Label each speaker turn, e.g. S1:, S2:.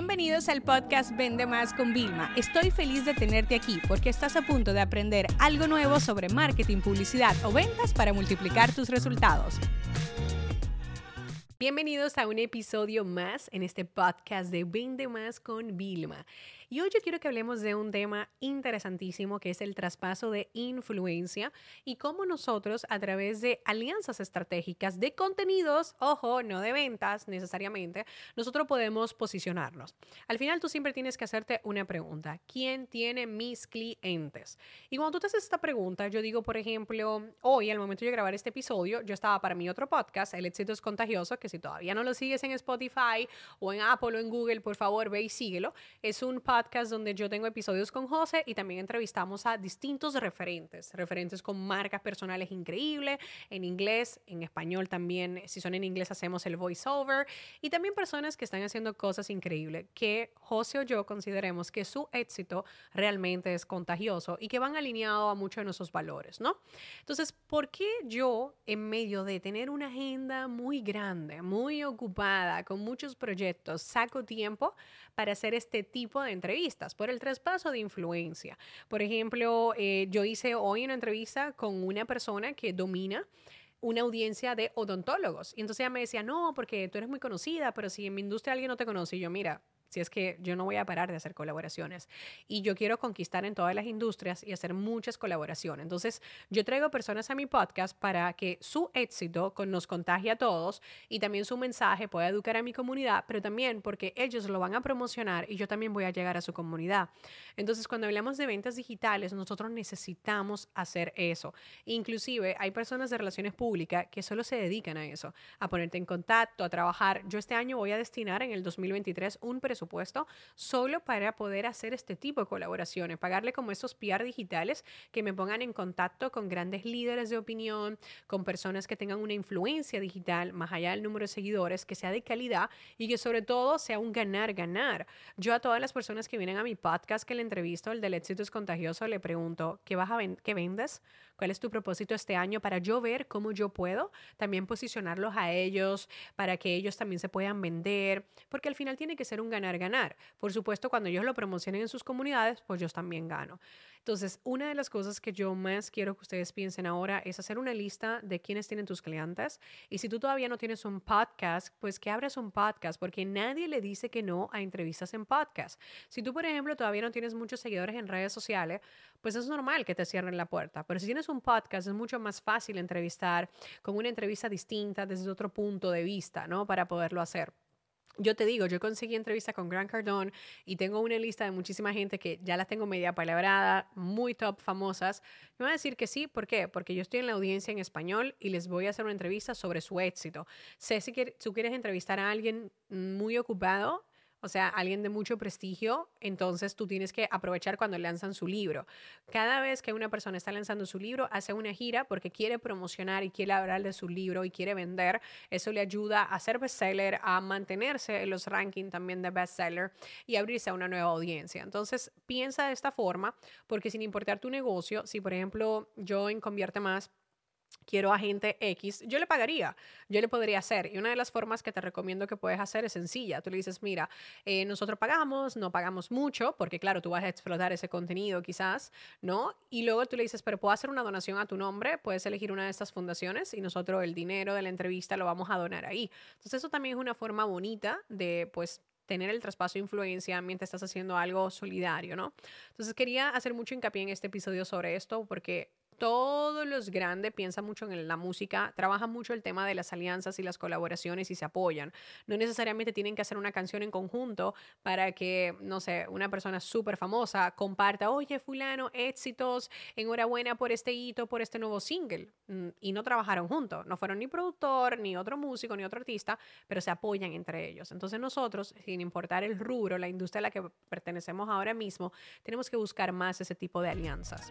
S1: Bienvenidos al podcast Vende Más con Vilma. Estoy feliz de tenerte aquí porque estás a punto de aprender algo nuevo sobre marketing, publicidad o ventas para multiplicar tus resultados. Bienvenidos a un episodio más en este podcast de Vende Más con Vilma. Y hoy yo quiero que hablemos de un tema interesantísimo que es el traspaso de influencia y cómo nosotros a través de alianzas estratégicas de contenidos, ojo, no de ventas necesariamente, nosotros podemos posicionarnos. Al final tú siempre tienes que hacerte una pregunta. ¿Quién tiene mis clientes? Y cuando tú te haces esta pregunta, yo digo, por ejemplo, hoy al momento de grabar este episodio, yo estaba para mi otro podcast, El éxito es contagioso, que si todavía no lo sigues en Spotify o en Apple o en Google, por favor, ve y síguelo. Es un podcast podcast donde yo tengo episodios con José y también entrevistamos a distintos referentes, referentes con marcas personales increíbles, en inglés, en español también, si son en inglés hacemos el voiceover y también personas que están haciendo cosas increíbles que José o yo consideremos que su éxito realmente es contagioso y que van alineados a muchos de nuestros valores, ¿no? Entonces, ¿por qué yo en medio de tener una agenda muy grande, muy ocupada, con muchos proyectos, saco tiempo para hacer este tipo de entrevistas, por el traspaso de influencia. Por ejemplo, eh, yo hice hoy una entrevista con una persona que domina una audiencia de odontólogos. Y entonces ella me decía, no, porque tú eres muy conocida, pero si en mi industria alguien no te conoce, yo, mira, si es que yo no voy a parar de hacer colaboraciones. Y yo quiero conquistar en todas las industrias y hacer muchas colaboraciones. Entonces, yo traigo personas a mi podcast para que su éxito nos contagie a todos y también su mensaje pueda educar a mi comunidad, pero también porque ellos lo van a promocionar y yo también voy a llegar a su comunidad. Entonces, cuando hablamos de ventas digitales, nosotros necesitamos hacer eso. Inclusive, hay personas de relaciones públicas que solo se dedican a eso, a ponerte en contacto, a trabajar. Yo este año voy a destinar en el 2023 un presupuesto supuesto solo para poder hacer este tipo de colaboraciones, pagarle como esos PR digitales que me pongan en contacto con grandes líderes de opinión, con personas que tengan una influencia digital, más allá del número de seguidores, que sea de calidad y que sobre todo sea un ganar-ganar. Yo a todas las personas que vienen a mi podcast que le entrevisto, el del éxito es contagioso, le pregunto, ¿qué, vas a ¿qué vendes? ¿Cuál es tu propósito este año para yo ver cómo yo puedo también posicionarlos a ellos, para que ellos también se puedan vender? Porque al final tiene que ser un ganar ganar. Por supuesto, cuando ellos lo promocionen en sus comunidades, pues yo también gano. Entonces, una de las cosas que yo más quiero que ustedes piensen ahora es hacer una lista de quiénes tienen tus clientes. Y si tú todavía no tienes un podcast, pues que abras un podcast, porque nadie le dice que no a entrevistas en podcast. Si tú, por ejemplo, todavía no tienes muchos seguidores en redes sociales, pues es normal que te cierren la puerta. Pero si tienes un podcast, es mucho más fácil entrevistar con una entrevista distinta desde otro punto de vista, ¿no? Para poderlo hacer. Yo te digo, yo conseguí entrevista con Grant Cardone y tengo una lista de muchísima gente que ya las tengo media palabrada, muy top, famosas. Me van a decir que sí, ¿por qué? Porque yo estoy en la audiencia en español y les voy a hacer una entrevista sobre su éxito. Sé si tú quieres entrevistar a alguien muy ocupado, o sea, alguien de mucho prestigio, entonces tú tienes que aprovechar cuando lanzan su libro. Cada vez que una persona está lanzando su libro, hace una gira porque quiere promocionar y quiere hablar de su libro y quiere vender. Eso le ayuda a ser bestseller, a mantenerse en los rankings también de bestseller y abrirse a una nueva audiencia. Entonces, piensa de esta forma, porque sin importar tu negocio, si por ejemplo yo en Convierte Más quiero a gente X, yo le pagaría, yo le podría hacer. Y una de las formas que te recomiendo que puedes hacer es sencilla. Tú le dices, mira, eh, nosotros pagamos, no pagamos mucho, porque claro, tú vas a explotar ese contenido quizás, ¿no? Y luego tú le dices, pero puedo hacer una donación a tu nombre, puedes elegir una de estas fundaciones y nosotros el dinero de la entrevista lo vamos a donar ahí. Entonces eso también es una forma bonita de, pues, tener el traspaso de influencia mientras estás haciendo algo solidario, ¿no? Entonces quería hacer mucho hincapié en este episodio sobre esto porque todos los grandes piensan mucho en la música, trabajan mucho el tema de las alianzas y las colaboraciones y se apoyan. No necesariamente tienen que hacer una canción en conjunto para que, no sé, una persona súper famosa comparta, oye, fulano, éxitos, enhorabuena por este hito, por este nuevo single. Mm, y no trabajaron juntos, no fueron ni productor, ni otro músico, ni otro artista, pero se apoyan entre ellos. Entonces nosotros, sin importar el rubro, la industria a la que pertenecemos ahora mismo, tenemos que buscar más ese tipo de alianzas.